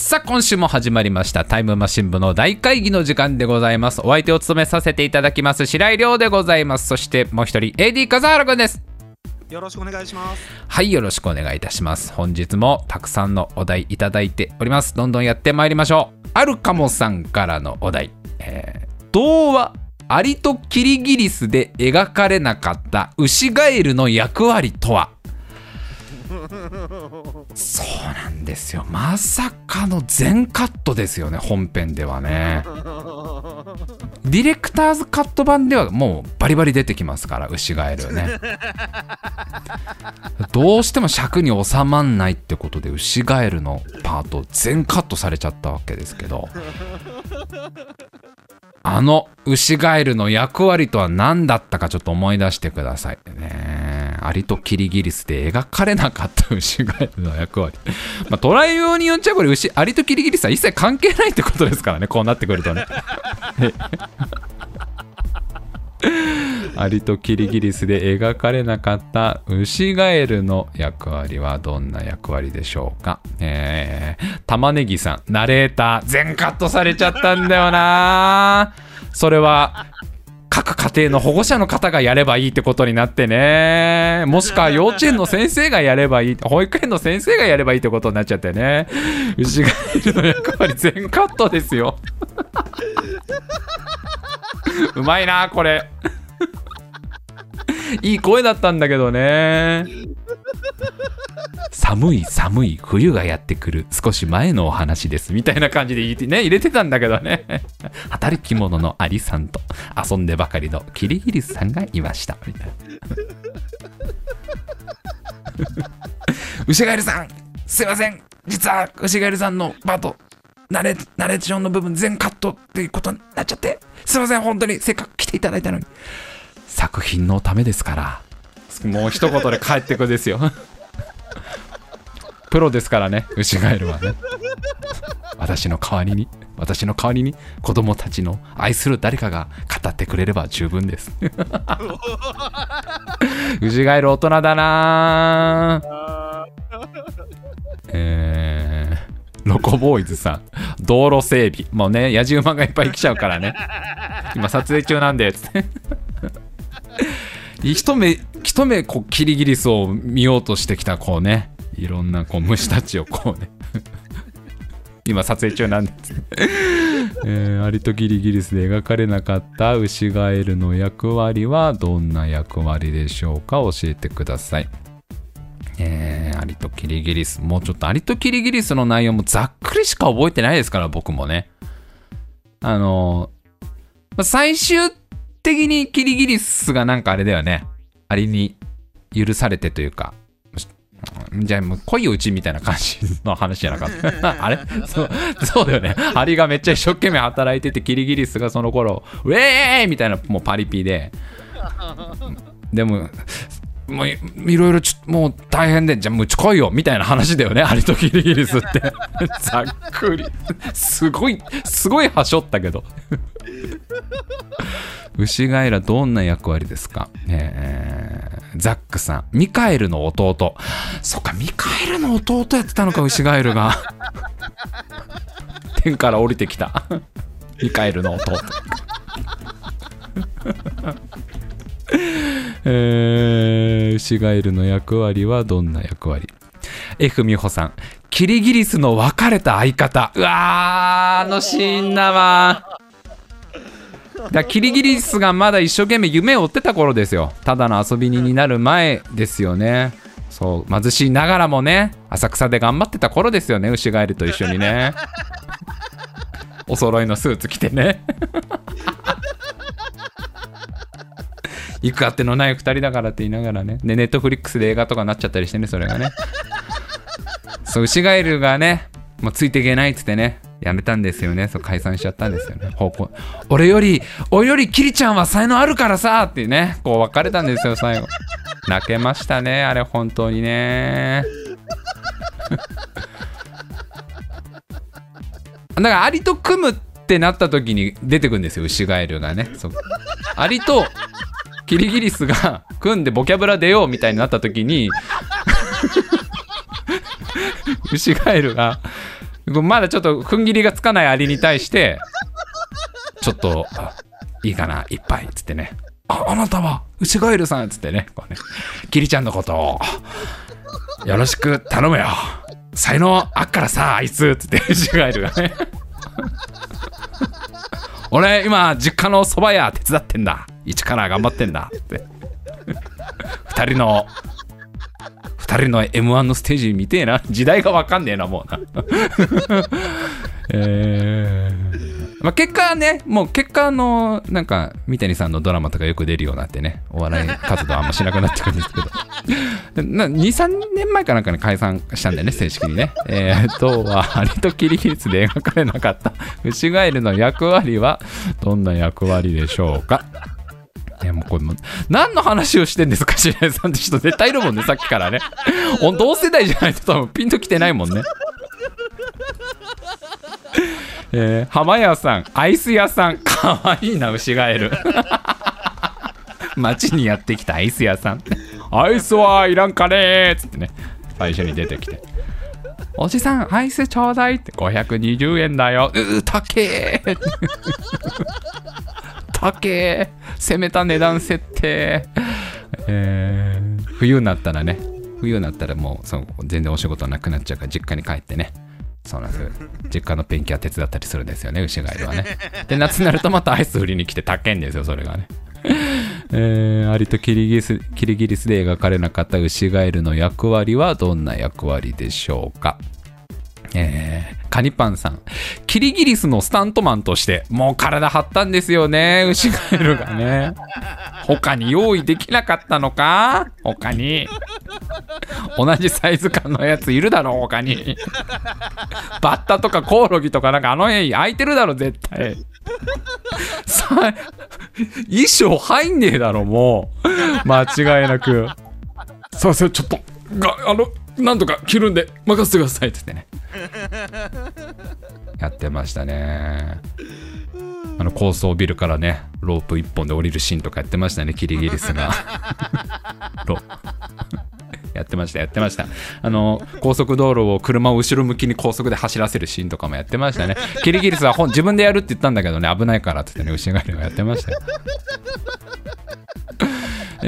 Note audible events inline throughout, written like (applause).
さあ、今週も始まりました。タイムマシン部の大会議の時間でございます。お相手を務めさせていただきます、白井亮でございます。そして、もう一人、AD 笠原くんです。よろしくお願いします。はい、よろしくお願いいたします。本日もたくさんのお題いただいております。どんどんやってまいりましょう。あるかもさんからのお題。えー、童話、アリとキリギリスで描かれなかったウシガエルの役割とは？そうなんですよ。まさかの全カットですよね、本編ではね。ディレクターズカット版ではもうバリバリ出てきますから、ウシガエルね。どうしても尺に収まんないってことで、ウシガエルのパート全カットされちゃったわけですけど。あのウシガエルの役割とは何だったかちょっと思い出してくださいね。アリとキリギリスで描かれなかったウシガエルの役割。まあ、捉えようによっちゃこれ牛、アリとキリギリスは一切関係ないってことですからね、こうなってくるとね。アリとキリギリスで描かれなかったウシガエルの役割はどんな役割でしょうか？えー、玉ねぎさん、ナレーター、全カットされちゃったんだよなそれは、各家庭の保護者の方がやればいいってことになってね。もしくは幼稚園の先生がやればいい、保育園の先生がやればいいってことになっちゃってね。ウシガエルの役割全カットですよ。うまいなこれ。いい声だったんだけどね。寒い寒い冬がやってくる少し前のお話ですみたいな感じで入れて,、ね、入れてたんだけどね。働き者のアリさんと遊んでばかりのキリギリスさんがいました。みたいな。牛ガエルさんすいません。実は牛ガエルさんのパートナレナレーションの部分全カットっていうことになっちゃって。すいません本当にせっかく来ていただいたのに。作品のためですから。もう一言で帰ってくですよ。(laughs) プロですからねウシガエルはね。私の代わりに私の代わりに子供たちの愛する誰かが語ってくれれば十分です。(laughs) ウシガエル大人だな。(laughs) えー、ロコボーイズさん。道路整備。もうね野じ馬がいっぱい来ちゃうからね。今撮影中なんでつって一目一目こうキリギリスを見ようとしてきたこうね。いろんなこう虫たちをこうね。(laughs) 今撮影中なんです、えー、アリとキリギリスで描かれなかったウシガエルの役割はどんな役割でしょうか教えてください。えー、アリとキリギリス。もうちょっとアリとキリギリスの内容もざっくりしか覚えてないですから僕もね。あの、最終的にキリギリスがなんかあれだよね。アリに許されてというか。じゃあもう恋をうちみたいな感じの話じゃなかった。あれ？そうそうだよね。アリがめっちゃ一生懸命働いててキリギリスがその頃ウェーイみたいなもうパリピで。(laughs) でももういろいろちょもう大変でじゃあもうち来いよみたいな話だよねアリとキリギリスって。(laughs) ざっくり。すごいすごいはしょったけど。牛ガエラどんな役割ですか、えー、ザックさん。ミカエルの弟。そっかミカエルの弟やってたのか牛ガエルが。(laughs) 天から降りてきた。ミカエルの弟。(laughs) えー、牛ガエルの役割はどんな役割？F 美穂さんキリギリスの別れた相方。うわーあのシーンだわ。だキリギリスがまだ一生懸命夢を追ってた頃ですよ。ただの遊び人になる前ですよね。そう貧しいながらもね浅草で頑張ってた頃ですよね。牛ガエルと一緒にね。お揃いのスーツ着てね。行くあてのない2人だからって言いながらね。でネットフリックスで映画とかなっちゃったりしてねそれがね。(laughs) そう牛ガエルがねもうついていけないっつってね。やめたんですよね。そう解散しちゃったんですよね。方向。俺より俺よりキリちゃんは才能あるからさってね。こう別れたんですよ最後。泣けましたねあれ本当にね。(laughs) だからアリと組むってなった時に出てくるんですよウシガエルがね。そう。アリとキリギリスが組んでボキャブラ出ようみたいになった時にウシガエルがまだちょっと踏ん切りがつかないアリに対して、ちょっと、いいかな、一杯、つってね。あ、あなたは、ウシガエルさんっ、つってね、こうね、キリちゃんのことを、よろしく頼むよ。才能あっからさ、あいつっ、つって、ウシガエルがね。(laughs) 俺、今、実家の蕎麦屋手伝ってんだ。一から頑張ってんだ。って。二人の、二人の M1 のステージ見てえな。時代がわかんねえな、もうな。(laughs) えーまあ、結果はね、もう結果あの、なんか、三谷さんのドラマとかよく出るようになってね、お笑い活動あんましなくなってくるんですけど、な2、3年前かなんかに解散したんだよね、正式にね。えー、とは、アリとキリギリスで描かれなかった、ウシガエルの役割は、どんな役割でしょうかこれも何の話をしてんですか白井さんって人絶対いるもんねさっきからね。同世代じゃないと多分ピンときてないもんね。えー、浜屋さんアイス屋さんかわいいな牛ガエル街にやってきたアイス屋さん。アイスはいらんかねーっつってね最初に出てきて。おじさんアイスちょうだいって520円だよ。うーたけー。たけー。攻めた値段設定。(laughs) えー冬になったらね。冬になったらもうそう全然お仕事なくなっちゃうから実家に帰ってね。そうなんです。実家のペンキは手伝ったりするんですよね。牛ガエルはね。で夏になるとまたアイス売りに来て高いんですよそれがね。えー、アリとキリギリスキリギリスで描かれなかったウシガエルの役割はどんな役割でしょうか？えー、カニパンさん。キリギリスのスタントマンとして、もう体張ったんですよね、ウシガエルがね。他に用意できなかったのか？他に。同じサイズ感のやついるだろ、他に。バッタとかコオロギとかなんかあの辺空いてるだろ、絶対。衣装入んねえだろ、もう。間違いなく。さあさあ、ちょっと、が、あの、なんとか着るんで任せてくださいって言ってね。(laughs) やってましたね。あの高層ビルからね、ロープ一本で降りるシーンとかやってましたね、キリギリスが。(laughs) ロ (laughs) やってました、やってました。あの、高速道路を車を後ろ向きに高速で走らせるシーンとかもやってましたね。キリギリスは本自分でやるって言ったんだけどね、危ないからって言ってね、牛ガエルがやってましたよ。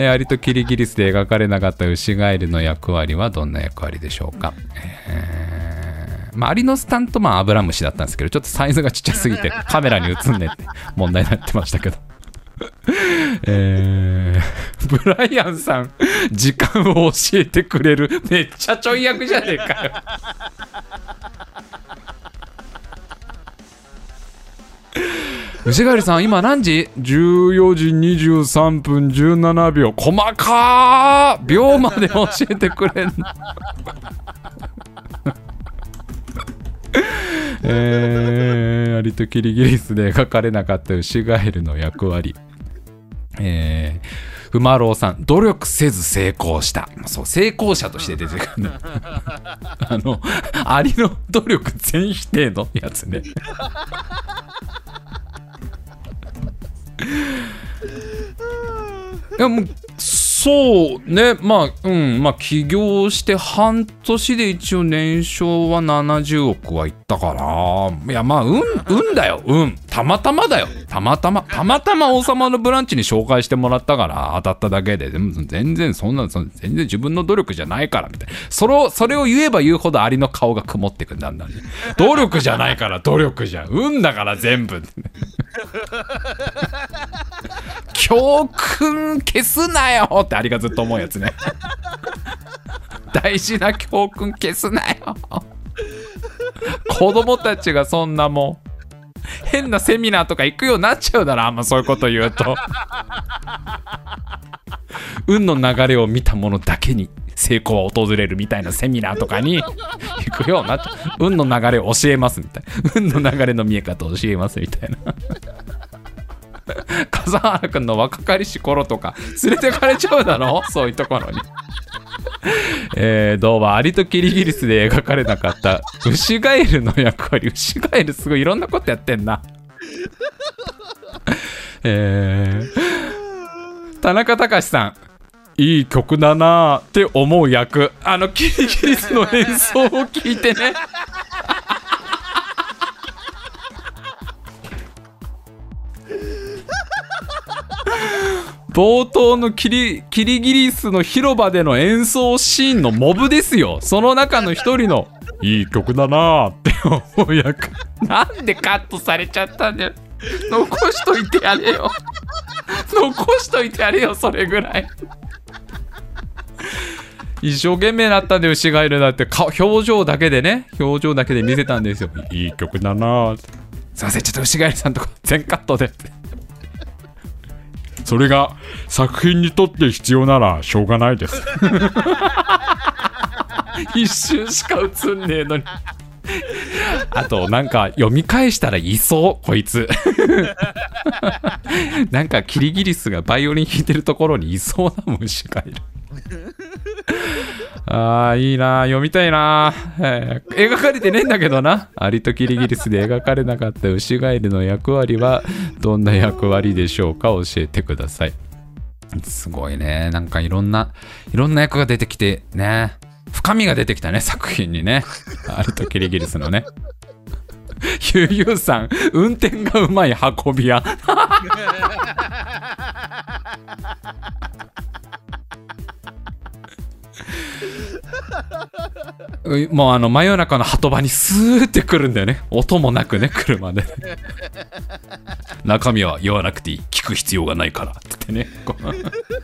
えーアリとキリギリスで描かれなかったウシガエルの役割はどんな役割でしょうか、えーまあ、アリのスタントマンはアブラムシだったんですけどちょっとサイズがちっちゃすぎて (laughs) カメラに映んねって問題になってましたけど。えーブライアンさん時間を教えてくれるめっちゃちょい役じゃねえかよ牛ガエルさん今何時 ?14 時23分17秒。細かー。秒まで教えてくれん (laughs) えー、アリとキリギリスで描かれなかった牛ガエルの役割。えー、ふまろうさん努力せず成功した。そう成功者として出てくる。ね (laughs) あのアリの努力全否定のやつね。(laughs) いやもうそうね。まあうん。まあ起業して半年で一応年商は70億はいったから。いやまあ運運だよ。運たまたまだよ。たまたまたまたま王様のブランチに紹介してもらったから当たっただけで。でも全然そんなそん全然自分の努力じゃないからみたいな。それをそれを言えば言うほどアリの顔が曇ってくんだんだんね努力じゃないから努力じゃん。運だから全部。教訓消すなよってアリがずっと思うやつね。(laughs) 大事な教訓消すなよ。子供たちがそんなもう変なセミナーとか行くようになっちゃうだろあんまそういうこと言うと運の流れを見たものだけに成功は訪れるみたいなセミナーとかに (laughs) 行くようにな運の流れを教えますみたいな。運の流れの見え方を教えますみたいな。(laughs) 笠原君の若かりし頃とか連れてかれちゃうだろ？そういうところに。えー、どうもアリとキリギリスで描かれなかった。ウシガエルの役割ウシガエルすごいいろんなことやってんな。えー、田中隆さんいい曲だなって思う役。あのキリギリスの演奏を聞いてね。(laughs) 冒頭のキリキリギリスの広場での演奏シーンのモブですよ。その中の一人のいい曲だなって思う役。なんでカットされちゃったんだよ。残しといてやれよ。(laughs) 残しといてやれよそれぐらい。一生懸命なったんで牛ガエルだって顔表情だけでね表情だけで見せたんですよ。いい曲だな。すいませんちょっと牛ガエルさんとこ全カットでそれが作品にとって必要ならしょうがないです。(laughs) 一瞬しか映んねえのにあとなんか読み返したらいそうこいつ。(laughs) なんかキリギリスがバイオリン弾いてるところにいそうな虫がいる。(laughs) あーいいな読みたいな、えー描かれてねえんだけどな。アリとキリギリスで描かれなかったウシガエルの役割はどんな役割でしょうか教えてください。すごいね。なんかいろんないろんな役が出てきてね。深みが出てきたね作品にね。アリとキリギリスのね。ゆうゆうさん運転がうまい運び屋。もうあの真夜中の鳩場にスーって来るんだよね。音もなくね車で。中身は言わなくていい。聞く必要がないからってね。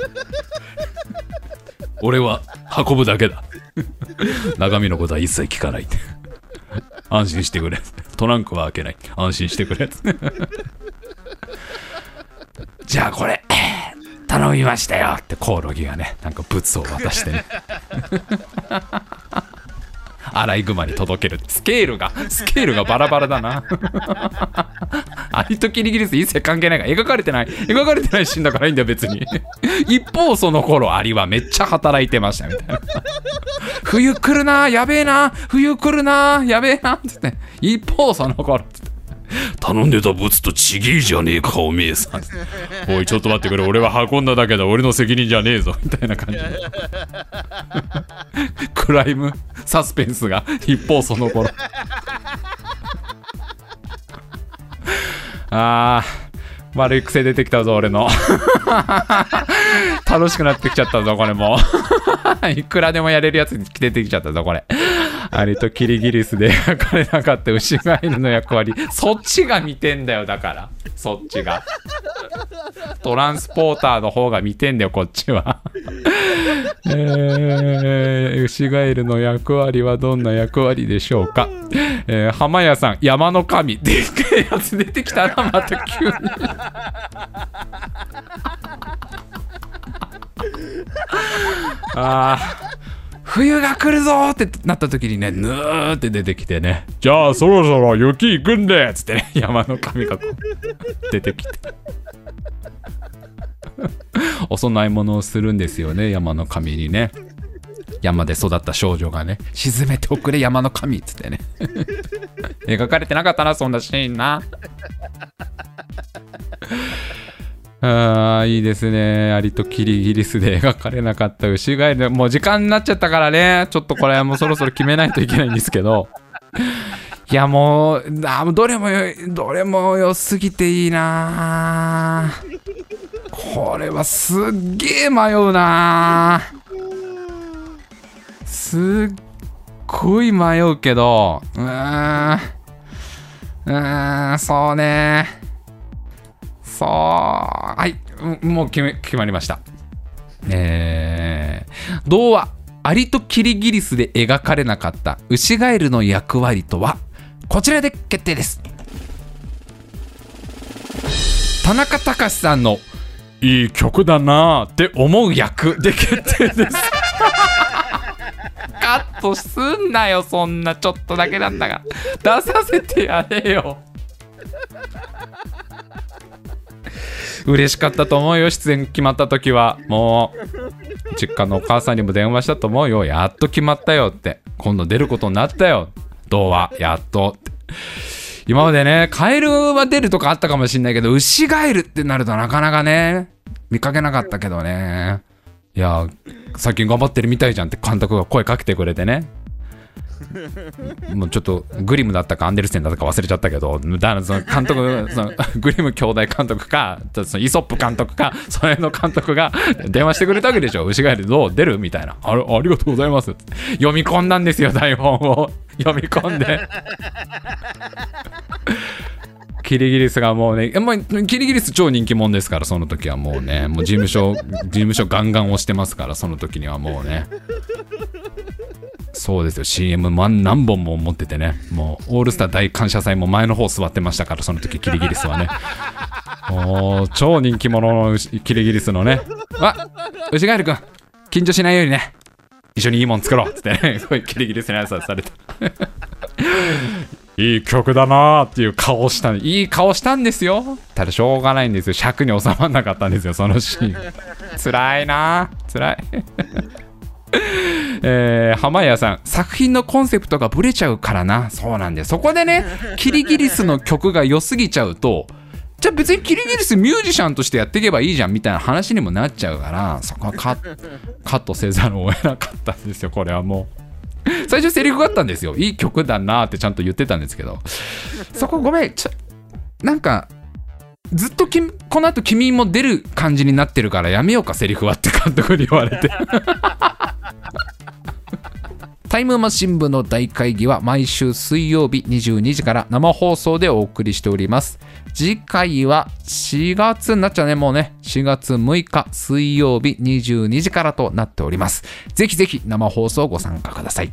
(laughs) 俺は運ぶだけだ。中身のことは一切聞かない。安心してくれ。トランクは開けない。安心してくれ。じゃあこれ頼みましたよ。ってコオロギがねなんかブツを渡してね。アライグマに届ける。スケールがスケールがバラバラだな。アリとキリギリス一切関係ないから描かれてない。描かれてないシーンだからいいんだよ別に。(laughs) 一方その頃アリはめっちゃ働いてましたみたいな。冬来るなやべえな冬来るなやべえなつって。一方その頃つって。頼んでたブツとちげえじゃねえかおめえさん。おいちょっと待ってくれ。俺は運んだだけだ俺の責任じゃねえぞみたいな感じ。でクライムサスペンスが一方その頃あー悪い癖出てきたぞ俺の。楽しくなってきちゃったぞこれも。(laughs) いくらでもやれるやつに出てきちゃったぞこれ。アリとキリギリスで描かれなかったウシガエルの役割。そっちが見てんだよだから。そっちが。トランスポーターの方が見てんだよこっちは。えー、ウシガエルの役割はどんな役割でしょうか、えー、浜屋さん山の神。でっかいやつ出てきたなまた急に。あー。冬が来るぞってなった時にねぬーって出てきてねじゃあそろそろ雪行くんでつってね (laughs) 山の神がこう出てきて。(laughs) お供え物をするんですよね山の神にね。山で育った少女がね沈めておくれ山の神っつってね。(laughs) 描かれてなかったなそんなシーンな。あーいいですね。アリとキリギリスで描かれなかった牛ガエル。もう時間になっちゃったからね。ちょっとこれはもうそろそろ決めないといけないんですけど。(laughs) いやもう、あどれも、どれも良すぎていいなこれはすっげえ迷うなすっごい迷うけど、うーん。うーん、そうね。そう、はい、うんもう決め決まりました。えー、童話、アリとキリギリスで描かれなかったウシガエルの役割とは、こちらで決定です。田中隆さんのいい曲だなって思う役で決定です。(laughs) カットすんなよ、そんなちょっとだけなんだから。出させてやれよ。嬉しかったと思うよ、出演決まった時は。もう、実家のお母さんにも電話したと思うよ。やっと決まったよって。今度出ることになったよ。童話、やっとって。今までね、カエルは出るとかあったかもしんないけど、ウシガエルってなるとなかなかね、見かけなかったけどね。いや、最近頑張ってるみたいじゃんって監督が声かけてくれてね。もうちょっとグリムだったかアンデルセンだったか忘れちゃったけどだからその監督 (laughs) そのグリム兄弟監督かそのイソップ監督かそれの監督が電話してくれたわけでしょ。牛ガエルどう出る？みたいな。あれありがとうございます。読み込んだんですよ台本を。読み込んで。キリギリスがもうね、まあ、キリギリス超人気者ですから、その時はもうね、もう事務所、事務所ガンガン押してますから、その時にはもうね。そうですよ、CM 何本も持っててね、もうオールスター大感謝祭も前の方座ってましたから、その時キリギリスはね。もう超人気者のキリギリスのね、あ牛ガエル君、緊張しないようにね、一緒にいいもん作ろうっつってね、こういキリギリスの挨拶されて。(laughs) いい曲だなーっていう顔したいい顔したんですよ。ただしょうがないんですよ。尺に収まんなかったんですよ、そのシーン。辛いな辛い。えー、浜谷さん作品のコンセプトがブレちゃうからな。そうなんでそこでね (laughs) キリギリスの曲が良すぎちゃうとじゃあ別にキリギリスミュージシャンとしてやっていけばいいじゃんみたいな話にもなっちゃうからそこはカ (laughs) カットせざるを得なかったんですよこれはもう。最初セリフがあったんですよ。いい曲だなってちゃんと言ってたんですけど。そこごめんちょなんかずっときこの後君も出る感じになってるからやめようかセリフはって監督に言われて (laughs) タイムマシン部の大会議は毎週水曜日22時から生放送でお送りしております。次回は4月になっちゃうね、もうね。4月6日水曜日22時からとなっております。ぜひぜひ生放送ご参加ください。